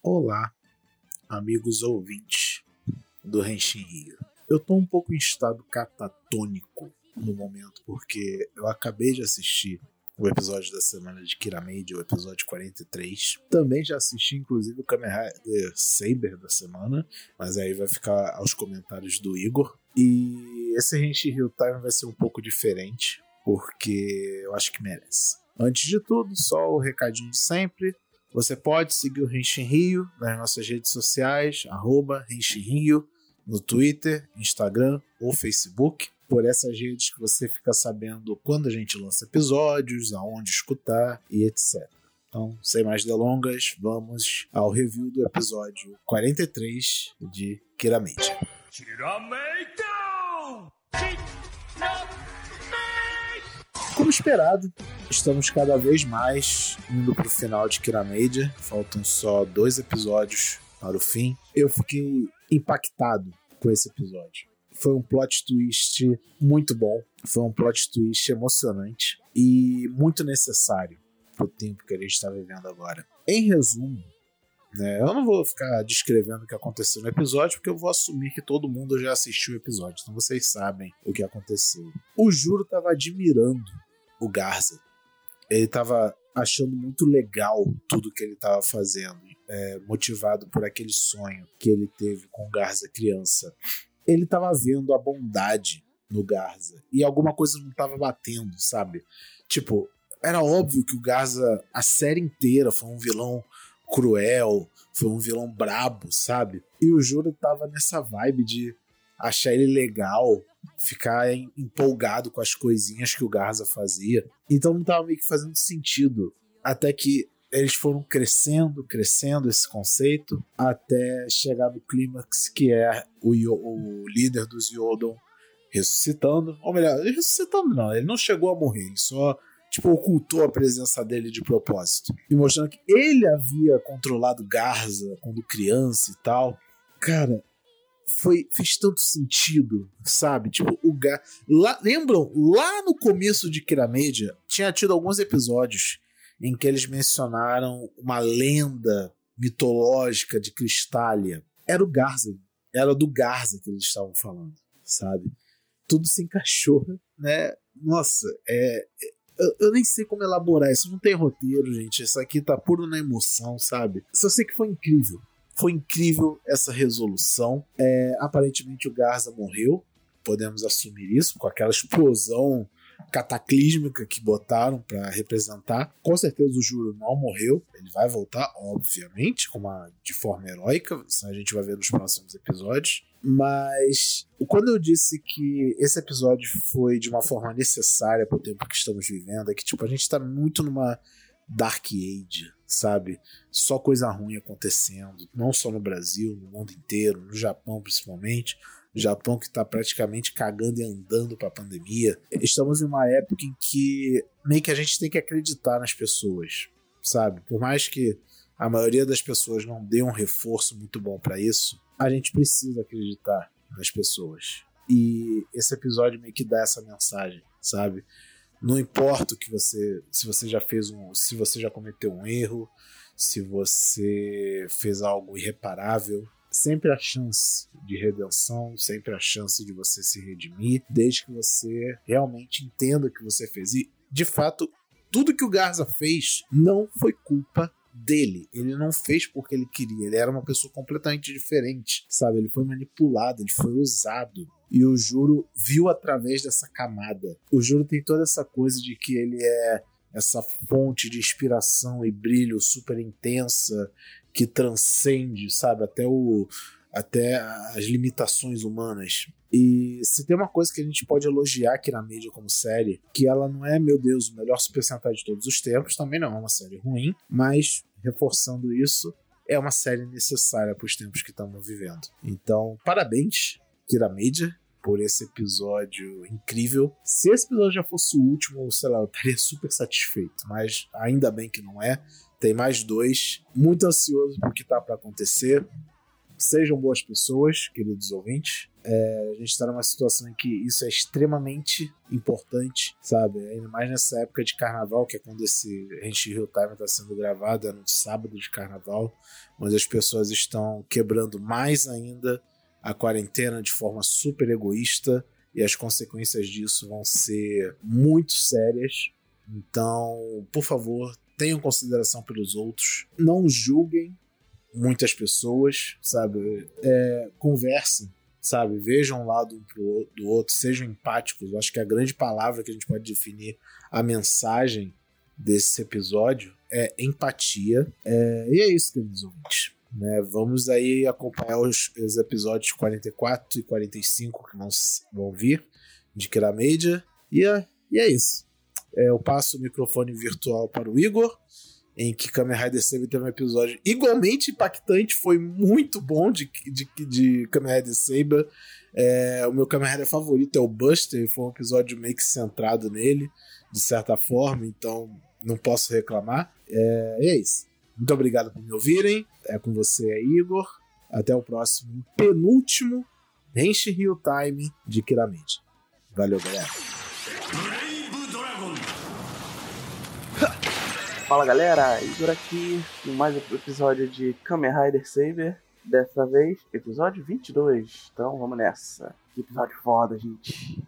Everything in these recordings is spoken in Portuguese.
Olá, amigos ouvintes do Renshin Rio. Eu tô um pouco em estado catatônico no momento, porque eu acabei de assistir o episódio da semana de Kiramade, o episódio 43. Também já assisti, inclusive, o Kamen Rider Saber da semana, mas aí vai ficar aos comentários do Igor. E esse Henshin Hill Time vai ser um pouco diferente, porque eu acho que merece. Antes de tudo, só o recadinho de sempre. Você pode seguir o Henshin Rio nas nossas redes sociais, arroba Rio, no Twitter, Instagram ou Facebook por essas redes que você fica sabendo quando a gente lança episódios, aonde escutar e etc. Então, sem mais delongas, vamos ao review do episódio 43 de Kiramate. Como esperado, estamos cada vez mais indo para o final de Kiramedia. Faltam só dois episódios para o fim. Eu fiquei impactado com esse episódio. Foi um plot twist muito bom, foi um plot twist emocionante e muito necessário para o tempo que a gente está vivendo agora. Em resumo, né, eu não vou ficar descrevendo o que aconteceu no episódio, porque eu vou assumir que todo mundo já assistiu o episódio, então vocês sabem o que aconteceu. O Juro estava admirando o Garza. Ele estava achando muito legal tudo que ele estava fazendo, é, motivado por aquele sonho que ele teve com o Garza criança ele tava vendo a bondade no Garza e alguma coisa não tava batendo, sabe? Tipo, era óbvio que o Garza, a série inteira, foi um vilão cruel, foi um vilão brabo, sabe? E o Juro tava nessa vibe de achar ele legal, ficar empolgado com as coisinhas que o Garza fazia. Então não tava meio que fazendo sentido. Até que eles foram crescendo, crescendo esse conceito, até chegar no clímax que é o, o líder dos Yodon ressuscitando. Ou melhor, ressuscitando não, ele não chegou a morrer, ele só tipo, ocultou a presença dele de propósito. E mostrando que ele havia controlado Garza quando criança e tal. Cara, foi fez tanto sentido, sabe? Tipo, o Gar... lá, lembram? Lá no começo de Kiramedia, tinha tido alguns episódios em que eles mencionaram uma lenda mitológica de Cristália. Era o Garza, era do Garza que eles estavam falando, sabe? Tudo se encaixou, né? Nossa, é, eu, eu, nem sei como elaborar isso, não tem roteiro, gente. Isso aqui tá puro na emoção, sabe? Só sei que foi incrível. Foi incrível essa resolução. É, aparentemente o Garza morreu, podemos assumir isso, com aquela explosão cataclísmica que botaram para representar. Com certeza o Juro não morreu, ele vai voltar, obviamente, com uma, de forma heróica, isso a gente vai ver nos próximos episódios. Mas quando eu disse que esse episódio foi de uma forma necessária para o tempo que estamos vivendo, é que tipo, a gente está muito numa Dark Age, sabe? Só coisa ruim acontecendo, não só no Brasil, no mundo inteiro, no Japão principalmente. Japão que está praticamente cagando e andando para a pandemia. Estamos em uma época em que meio que a gente tem que acreditar nas pessoas, sabe? Por mais que a maioria das pessoas não dê um reforço muito bom para isso, a gente precisa acreditar nas pessoas. E esse episódio meio que dá essa mensagem, sabe? Não importa o que você, se você já fez um, se você já cometeu um erro, se você fez algo irreparável, sempre a chance de redenção, sempre a chance de você se redimir, desde que você realmente entenda o que você fez. E, de fato, tudo que o Garza fez não foi culpa dele. Ele não fez porque ele queria. Ele era uma pessoa completamente diferente, sabe? Ele foi manipulado, ele foi usado. E o Juro viu através dessa camada. O Juro tem toda essa coisa de que ele é essa fonte de inspiração e brilho super intensa que transcende, sabe, até o até as limitações humanas. E se tem uma coisa que a gente pode elogiar aqui na mídia como série, que ela não é, meu Deus, o melhor Super Sentai de todos os tempos, também não é uma série ruim, mas reforçando isso, é uma série necessária para os tempos que estamos vivendo. Então, parabéns, Kira Media, por esse episódio incrível. Se esse episódio já fosse o último, sei lá, eu estaria super satisfeito, mas ainda bem que não é. Tem mais dois. Muito ansioso por que tá para acontecer. Sejam boas pessoas, queridos ouvintes. É, a gente está numa situação em que isso é extremamente importante, sabe? Ainda mais nessa época de carnaval, que é quando esse Rente Real Time está sendo gravado, é no sábado de carnaval, onde as pessoas estão quebrando mais ainda a quarentena de forma super egoísta e as consequências disso vão ser muito sérias. Então, por favor, tenham consideração pelos outros, não julguem muitas pessoas, sabe? É, conversem, sabe? Vejam um lado um pro, do outro, sejam empáticos. Eu acho que a grande palavra que a gente pode definir a mensagem desse episódio é empatia. É, e é isso, queridos ouvintes. Né? Vamos aí acompanhar os, os, episódios 44 e 45 que vão, vão vir de Kira Media. E é, e é isso. É, eu passo o microfone virtual para o Igor, em que Kamen Rider Saber teve um episódio igualmente impactante, foi muito bom de, de, de Kamen Rider Saber. É, o meu Kamen Rider favorito é o Buster, foi um episódio meio que centrado nele, de certa forma, então não posso reclamar. É, e é isso. Muito obrigado por me ouvirem. É com você, Igor. Até o próximo penúltimo Henshin Real Time de Kiramente. Valeu, galera. Fala galera, Igor aqui em mais um episódio de Kamen Rider Saber. Dessa vez, episódio 22. Então vamos nessa. Que episódio foda, gente.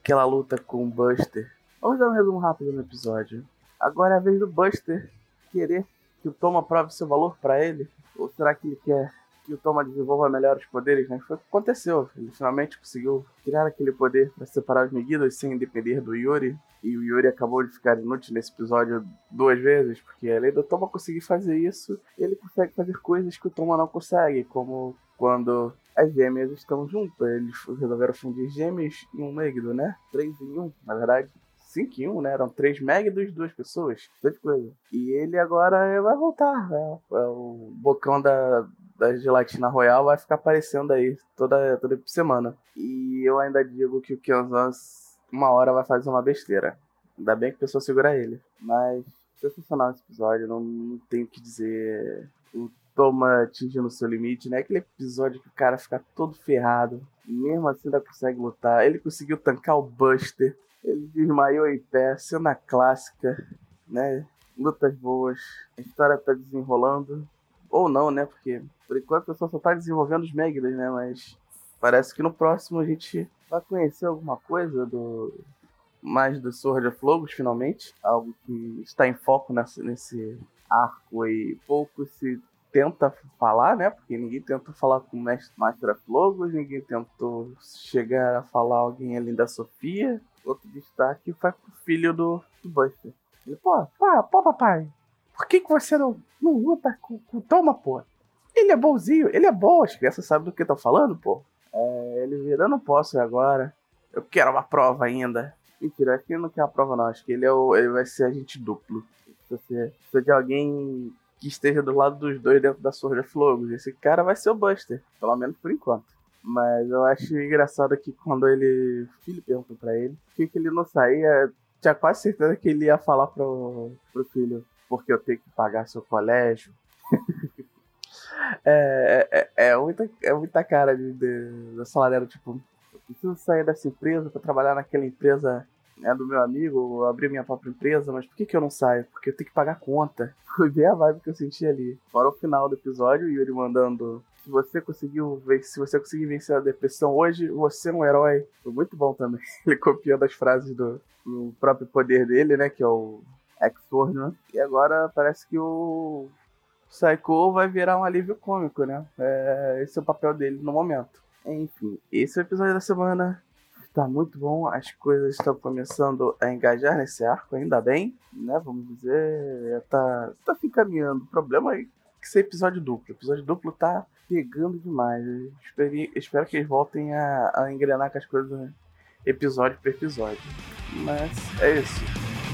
Aquela luta com o Buster. Vamos dar um resumo rápido no episódio. Agora é a vez do Buster querer que o Toma prove seu valor para ele? Ou será que ele quer que o Toma desenvolva melhor os poderes? Né? Foi o que aconteceu. Ele finalmente conseguiu criar aquele poder para separar os Megiddos sem depender do Yuri. E o Yuri acabou de ficar inútil nesse episódio duas vezes, porque além do Toma conseguir fazer isso, ele consegue fazer coisas que o Toma não consegue, como quando as gêmeas estão juntas. Eles resolveram fundir gêmeos em um Megiddo, né? Três em um, na verdade. 5 em 1, né? Eram 3 Megiddos e duas pessoas. Tanta coisa. E ele agora vai voltar. Né? O bocão da, da gelatina royal vai ficar aparecendo aí toda, toda semana. E eu ainda digo que o Kenzan uma hora vai fazer uma besteira. Ainda bem que a pessoa segura ele. Mas sensacional esse episódio, não, não tenho o que dizer. O Toma atingindo o seu limite, né? Aquele episódio que o cara fica todo ferrado. Mesmo assim ainda consegue lutar. Ele conseguiu tancar o Buster. Ele desmaiou em pé, cena clássica, né? Lutas boas, a história tá desenrolando. Ou não, né? Porque por enquanto a pessoa só tá desenvolvendo os Megdas, né? Mas parece que no próximo a gente vai conhecer alguma coisa do. Mais do Sword of Logos, finalmente. Algo que está em foco nesse, nesse arco e pouco se tenta falar, né? Porque ninguém tenta falar com o Mestre Master of Logos, ninguém tentou chegar a falar alguém além da Sofia outro destaque foi pro filho do, do Buster. Ele, pô, pá, pô, papai, por que, que você não, não luta com, com Toma, pô? Ele é bonzinho, ele é bom, as crianças sabem do que estão falando, pô. É, ele vira, eu não posso agora. Eu quero uma prova ainda. Mentira, ele não quer uma prova, não. Acho que ele, é o, ele vai ser agente duplo. Você precisa de alguém que esteja do lado dos dois dentro da Sword of. Esse cara vai ser o Buster, pelo menos por enquanto. Mas eu acho engraçado que quando ele. O filho perguntou pra ele por que, que ele não saía. Tinha quase certeza que ele ia falar pro, pro filho, porque eu tenho que pagar seu colégio. é, é, é, muita, é muita cara de, de, salário, tipo, eu preciso sair dessa empresa para trabalhar naquela empresa né, do meu amigo, abrir minha própria empresa, mas por que, que eu não saio? Porque eu tenho que pagar conta. Foi bem a vibe que eu senti ali. Fora o final do episódio, Yuri mandando se você conseguiu se você conseguir vencer a depressão hoje, você é um herói. Foi muito bom também. Ele copiando as frases do, do próprio poder dele, né? Que é o Exor, né? E agora parece que o Psycho vai virar um alívio cômico, né? É, esse é o papel dele no momento. Enfim, esse é o episódio da semana. Tá muito bom, as coisas estão começando a engajar nesse arco, ainda bem, né? Vamos dizer, tá, tá se encaminhando. O problema é que ser episódio duplo. O episódio duplo tá pegando demais. espero, espero que eles voltem a, a engrenar com as coisas episódio por episódio. Mas é isso.